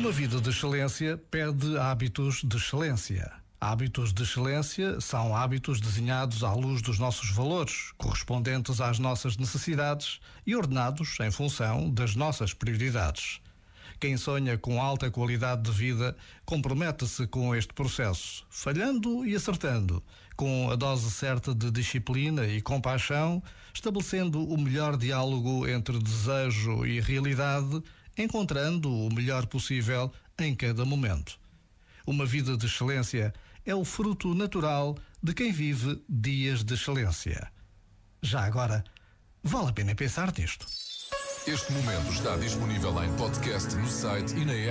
Uma vida de excelência pede hábitos de excelência. Hábitos de excelência são hábitos desenhados à luz dos nossos valores, correspondentes às nossas necessidades e ordenados em função das nossas prioridades. Quem sonha com alta qualidade de vida compromete-se com este processo, falhando e acertando, com a dose certa de disciplina e compaixão, estabelecendo o melhor diálogo entre desejo e realidade encontrando o melhor possível em cada momento. Uma vida de excelência é o fruto natural de quem vive dias de excelência. Já agora, vale a pena pensar nisto. Este momento está disponível em podcast no site e na app.